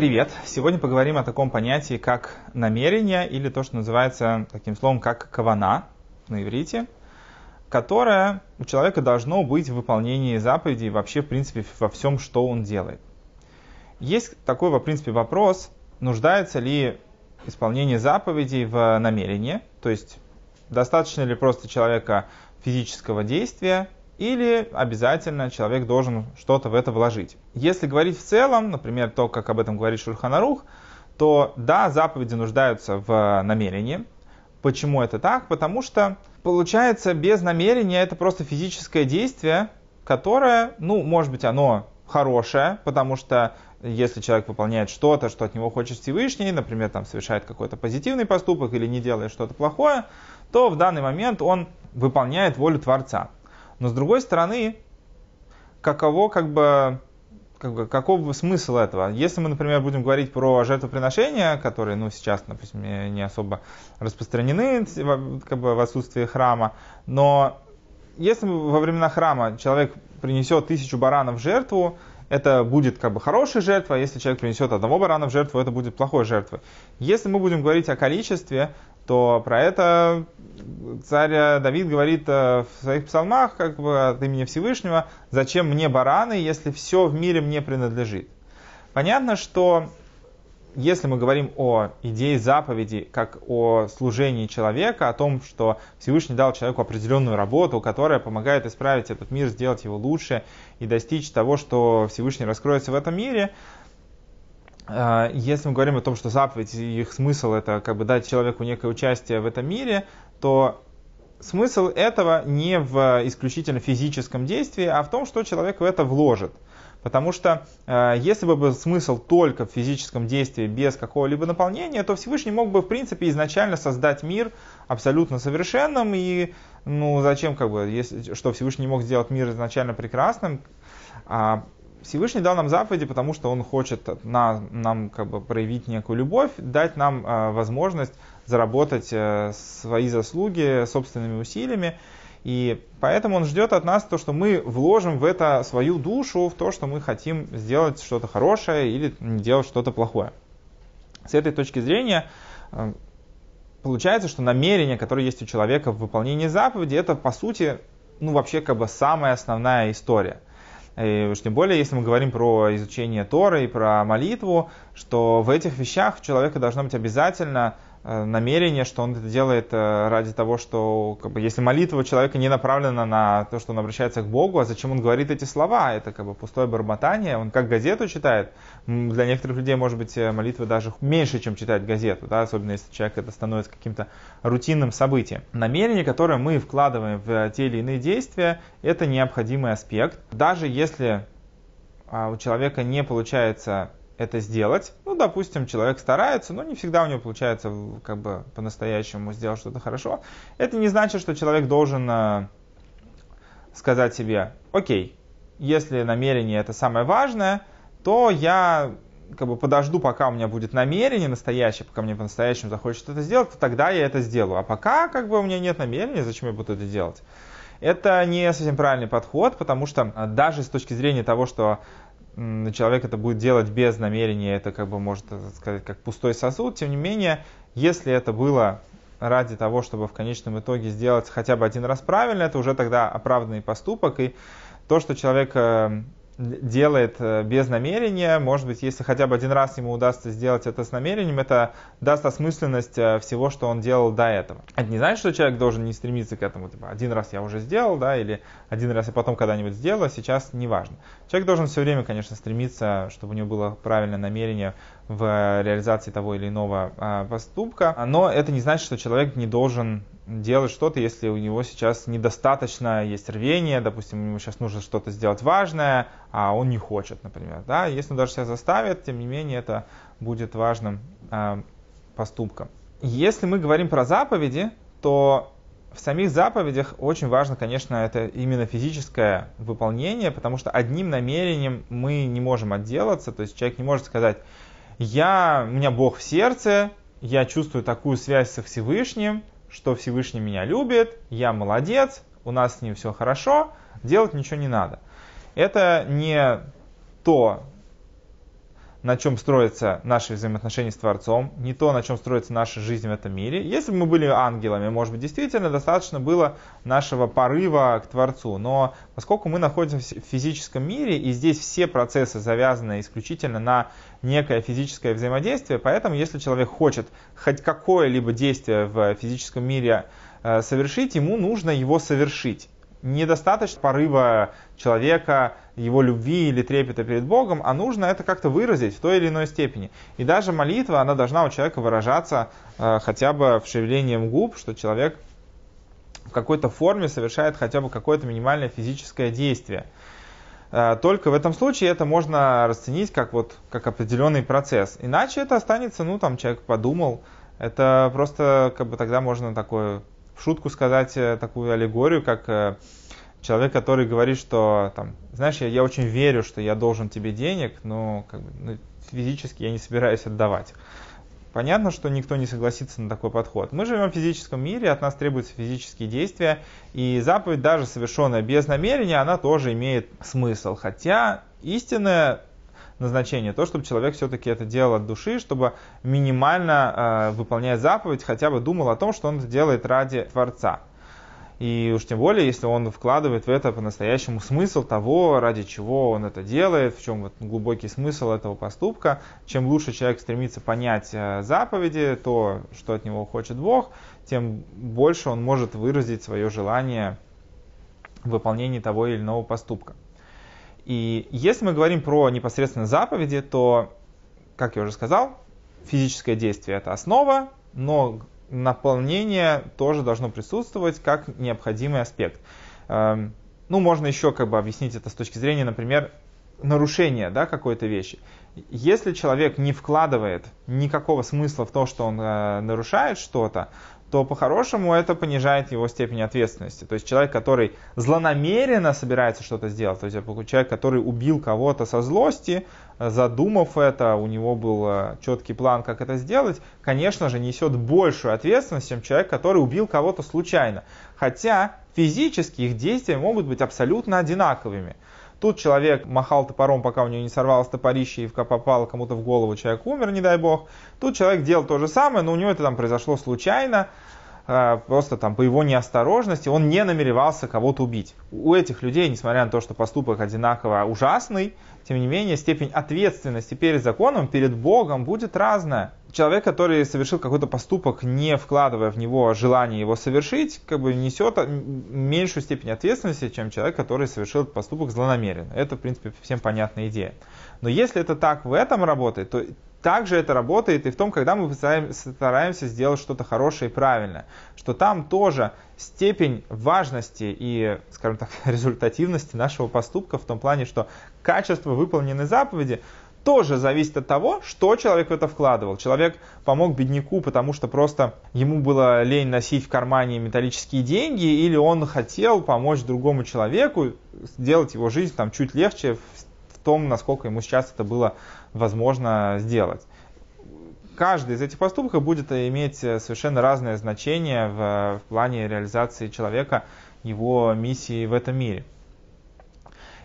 Привет! Сегодня поговорим о таком понятии, как намерение, или то, что называется таким словом, как кавана на иврите, которое у человека должно быть в выполнении заповедей вообще, в принципе, во всем, что он делает. Есть такой, в принципе, вопрос, нуждается ли исполнение заповедей в намерении, то есть достаточно ли просто человека физического действия, или обязательно человек должен что-то в это вложить. Если говорить в целом, например, то, как об этом говорит Шульханарух, то да, заповеди нуждаются в намерении. Почему это так? Потому что получается без намерения это просто физическое действие, которое, ну, может быть, оно хорошее, потому что если человек выполняет что-то, что от него хочет Всевышний, например, там совершает какой-то позитивный поступок или не делает что-то плохое, то в данный момент он выполняет волю Творца. Но с другой стороны, каково как бы как бы, каков смысл этого? Если мы, например, будем говорить про жертвоприношения, которые, ну, сейчас, допустим, не особо распространены как бы, в отсутствии храма, но если во времена храма человек принесет тысячу баранов в жертву, это будет как бы хорошая жертва, а если человек принесет одного барана в жертву, это будет плохой жертвой. Если мы будем говорить о количестве, то про это царь Давид говорит э, в своих псалмах, как бы от имени Всевышнего, зачем мне бараны, если все в мире мне принадлежит. Понятно, что если мы говорим о идее заповеди, как о служении человека, о том, что Всевышний дал человеку определенную работу, которая помогает исправить этот мир, сделать его лучше и достичь того, что Всевышний раскроется в этом мире, если мы говорим о том, что заповедь, их смысл это как бы дать человеку некое участие в этом мире, то смысл этого не в исключительно физическом действии, а в том, что человек в это вложит. Потому что э, если бы был смысл только в физическом действии без какого-либо наполнения, то Всевышний мог бы в принципе изначально создать мир абсолютно совершенным. И ну зачем как бы, если, что Всевышний мог сделать мир изначально прекрасным. А Всевышний дал нам заповеди, потому что Он хочет на, нам как бы проявить некую любовь, дать нам э, возможность заработать э, свои заслуги собственными усилиями. И поэтому он ждет от нас то, что мы вложим в это свою душу, в то, что мы хотим сделать что-то хорошее или делать что-то плохое. С этой точки зрения э, получается, что намерение, которое есть у человека в выполнении заповеди, это по сути, ну вообще как бы самая основная история. И уж тем более, если мы говорим про изучение Торы и про молитву, что в этих вещах у человека должно быть обязательно Э, намерение, что он это делает э, ради того, что как бы, если молитва человека не направлена на то, что он обращается к Богу, а зачем он говорит эти слова, это как бы пустое бормотание, он как газету читает. Для некоторых людей, может быть, э, молитва даже меньше, чем читать газету, да, особенно если человек это становится каким-то рутинным событием. Намерение, которое мы вкладываем в те или иные действия, это необходимый аспект. Даже если а, у человека не получается это сделать. Ну, допустим, человек старается, но не всегда у него получается как бы по-настоящему сделать что-то хорошо. Это не значит, что человек должен э, сказать себе, окей, если намерение это самое важное, то я как бы подожду, пока у меня будет намерение настоящее, пока мне по-настоящему захочется это сделать, то тогда я это сделаю. А пока как бы у меня нет намерения, зачем я буду это делать? Это не совсем правильный подход, потому что э, даже с точки зрения того, что человек это будет делать без намерения, это как бы может сказать как пустой сосуд. Тем не менее, если это было ради того, чтобы в конечном итоге сделать хотя бы один раз правильно, это уже тогда оправданный поступок. И то, что человек э, делает э, без намерения. Может быть, если хотя бы один раз ему удастся сделать это с намерением, это даст осмысленность э, всего, что он делал до этого. Это не значит, что человек должен не стремиться к этому. Типа, один раз я уже сделал, да, или один раз я потом когда-нибудь сделал, а сейчас не важно. Человек должен все время, конечно, стремиться, чтобы у него было правильное намерение в реализации того или иного а, поступка. Но это не значит, что человек не должен делать что-то, если у него сейчас недостаточно есть рвение, допустим, ему сейчас нужно что-то сделать важное, а он не хочет, например. Да? Если он даже себя заставит, тем не менее это будет важным э, поступком. Если мы говорим про заповеди, то в самих заповедях очень важно, конечно, это именно физическое выполнение, потому что одним намерением мы не можем отделаться, то есть человек не может сказать, я, у меня Бог в сердце, я чувствую такую связь со Всевышним, что Всевышний меня любит, я молодец, у нас с ним все хорошо, делать ничего не надо. Это не то на чем строятся наши взаимоотношения с Творцом, не то, на чем строится наша жизнь в этом мире. Если бы мы были ангелами, может быть, действительно достаточно было нашего порыва к Творцу. Но поскольку мы находимся в физическом мире, и здесь все процессы завязаны исключительно на некое физическое взаимодействие, поэтому если человек хочет хоть какое-либо действие в физическом мире э, совершить, ему нужно его совершить недостаточно порыва человека, его любви или трепета перед Богом, а нужно это как-то выразить в той или иной степени. И даже молитва, она должна у человека выражаться э, хотя бы в шевелением губ, что человек в какой-то форме совершает хотя бы какое-то минимальное физическое действие. Э, только в этом случае это можно расценить как, вот, как определенный процесс. Иначе это останется, ну там человек подумал, это просто как бы тогда можно такое в шутку сказать э, такую аллегорию, как э, человек, который говорит, что там, знаешь, я, я очень верю, что я должен тебе денег, но как бы, ну, физически я не собираюсь отдавать. Понятно, что никто не согласится на такой подход. Мы живем в физическом мире, от нас требуются физические действия, и заповедь, даже совершенная без намерения, она тоже имеет смысл. Хотя истинная назначение, то, чтобы человек все-таки это делал от души, чтобы минимально э, выполняя заповедь, хотя бы думал о том, что он это делает ради Творца. И уж тем более, если он вкладывает в это по-настоящему смысл того, ради чего он это делает, в чем вот глубокий смысл этого поступка. Чем лучше человек стремится понять э, заповеди, то, что от него хочет Бог, тем больше он может выразить свое желание в выполнении того или иного поступка. И если мы говорим про непосредственно заповеди, то, как я уже сказал, физическое действие это основа, но наполнение тоже должно присутствовать как необходимый аспект. Эм, ну, можно еще как бы объяснить это с точки зрения, например, нарушения да, какой-то вещи. Если человек не вкладывает никакого смысла в то, что он э, нарушает что-то, то по-хорошему это понижает его степень ответственности. То есть человек, который злонамеренно собирается что-то сделать, то есть человек, который убил кого-то со злости, задумав это, у него был э, четкий план, как это сделать, конечно же, несет большую ответственность, чем человек, который убил кого-то случайно. Хотя физически их действия могут быть абсолютно одинаковыми. Тут человек махал топором, пока у него не сорвалось топорище и попало кому-то в голову, человек умер, не дай бог. Тут человек делал то же самое, но у него это там произошло случайно, а, просто там по его неосторожности, он не намеревался кого-то убить. У этих людей, несмотря на то, что поступок одинаково ужасный, тем не менее степень ответственности перед законом, перед Богом будет разная. Человек, который совершил какой-то поступок, не вкладывая в него желание его совершить, как бы несет меньшую степень ответственности, чем человек, который совершил этот поступок злонамеренно. Это, в принципе, всем понятная идея. Но если это так в этом работает, то также это работает и в том, когда мы стараемся сделать что-то хорошее и правильное. Что там тоже степень важности и, скажем так, результативности нашего поступка в том плане, что качество выполненной заповеди тоже зависит от того, что человек в это вкладывал. Человек помог бедняку, потому что просто ему было лень носить в кармане металлические деньги, или он хотел помочь другому человеку, сделать его жизнь там чуть легче в том, насколько ему сейчас это было возможно сделать. Каждый из этих поступков будет иметь совершенно разное значение в, в плане реализации человека, его миссии в этом мире.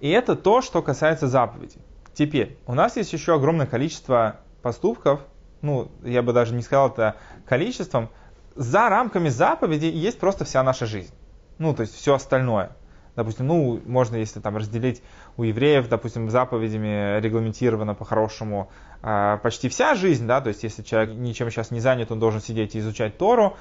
И это то, что касается заповедей. Теперь, у нас есть еще огромное количество поступков, ну, я бы даже не сказал это количеством, за рамками заповеди есть просто вся наша жизнь. Ну, то есть все остальное. Допустим, ну, можно, если там разделить у евреев, допустим, заповедями регламентирована по-хорошему э, почти вся жизнь, да, то есть если человек ничем сейчас не занят, он должен сидеть и изучать Тору.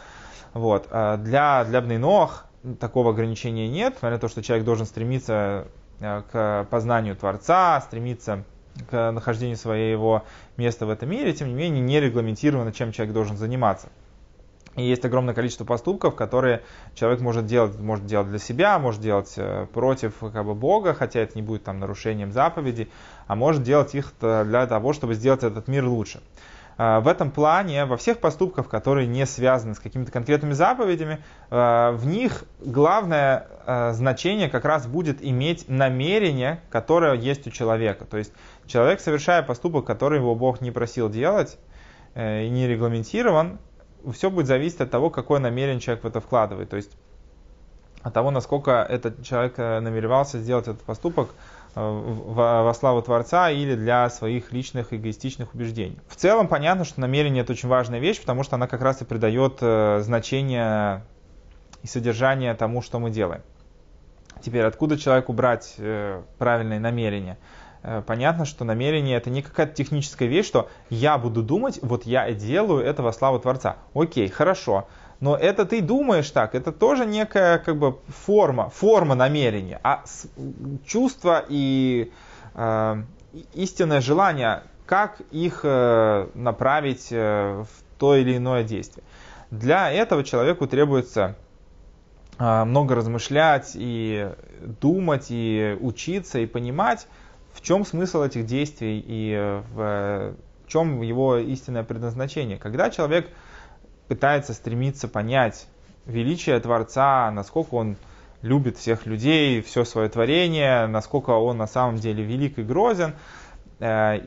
Вот. А для, для Бнейнох такого ограничения нет, несмотря на то, что человек должен стремиться к познанию Творца, стремиться к нахождению своего места в этом мире, тем не менее не регламентировано, чем человек должен заниматься. И есть огромное количество поступков, которые человек может делать, может делать для себя, может делать э, против как бы, Бога, хотя это не будет там нарушением заповеди, а может делать их для того, чтобы сделать этот мир лучше. А, в этом плане, во всех поступках, которые не связаны с какими-то конкретными заповедями, э, в них главное э, значение как раз будет иметь намерение, которое есть у человека. То есть человек, совершая поступок, который его Бог не просил делать и не регламентирован, все будет зависеть от того, какое намерение человек в это вкладывает. То есть от того, насколько этот человек э, намеревался сделать этот поступок во славу Творца или для своих личных эгоистичных убеждений. В целом понятно, что намерение это очень важная вещь, потому что она как раз и придает значение и содержание тому, что мы делаем. Теперь, откуда человеку брать правильные намерения? Э, понятно, что намерение это не какая-то техническая вещь, что я буду думать, вот я делаю это во славу Творца. Окей, хорошо. Но это ты думаешь так, это тоже некая как бы форма, форма намерения. А чувство и э, истинное желание, как их э, направить э, в то или иное действие. Для этого человеку требуется э, много размышлять и думать, и учиться, и понимать, в чем смысл этих действий и э, в чем его истинное предназначение. Когда человек пытается стремиться понять величие Творца, насколько он любит всех людей, все свое творение, насколько он на самом деле велик и грозен, э,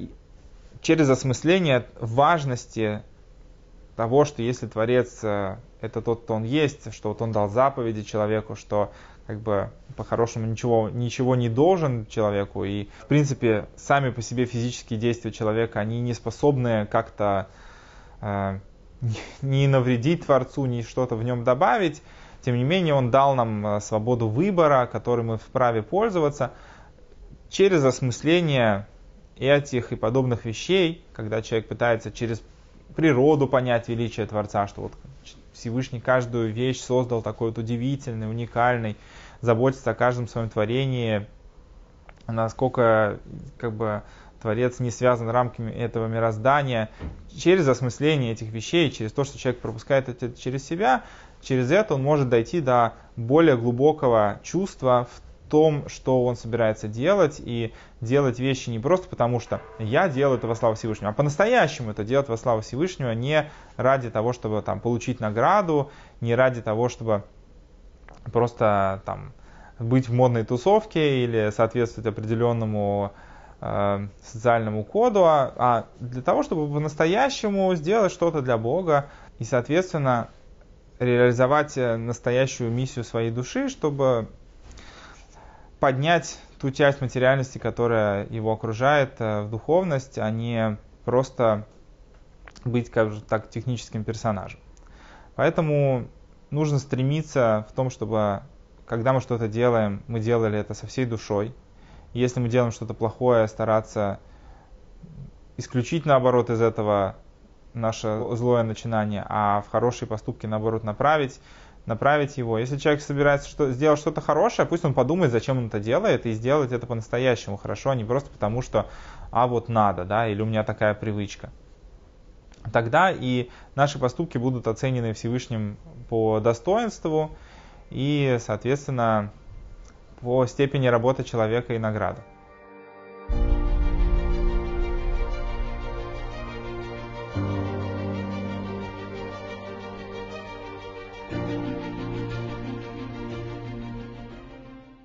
через осмысление важности того, что если Творец э, это тот, кто он есть, что вот он дал заповеди человеку, что как бы по-хорошему ничего, ничего не должен человеку. И, в принципе, сами по себе физические действия человека, они не способны как-то э, не навредить Творцу, ни что-то в нем добавить. Тем не менее, он дал нам э, свободу выбора, которой мы вправе пользоваться. Через осмысление этих и подобных вещей, когда человек пытается через природу понять величие Творца, что вот Всевышний каждую вещь создал такой вот удивительный, уникальный, заботится о каждом своем творении, насколько как бы Творец не связан рамками этого мироздания. Через осмысление этих вещей, через то, что человек пропускает это через себя, через это он может дойти до более глубокого чувства в том, что он собирается делать, и делать вещи не просто потому, что я делаю это во славу Всевышнего, а по-настоящему это делать во славу Всевышнего не ради того, чтобы там, получить награду, не ради того, чтобы просто там, быть в модной тусовке или соответствовать определенному социальному коду, а, а для того, чтобы по-настоящему сделать что-то для Бога и, соответственно, реализовать э, настоящую миссию своей души, чтобы поднять ту часть материальности, которая его окружает, э, в духовность, а не просто быть, как же так, техническим персонажем. Поэтому нужно стремиться в том, чтобы, когда мы что-то делаем, мы делали это со всей душой. Если мы делаем что-то плохое, стараться исключить, наоборот, из этого наше злое начинание, а в хорошие поступки, наоборот, направить направить его. Если человек собирается что, сделать что-то хорошее, пусть он подумает, зачем он это делает, и сделать это по-настоящему хорошо, а не просто потому, что а вот надо, да, или у меня такая привычка. Тогда и наши поступки будут оценены Всевышним по достоинству и, соответственно, по степени работы человека и награды.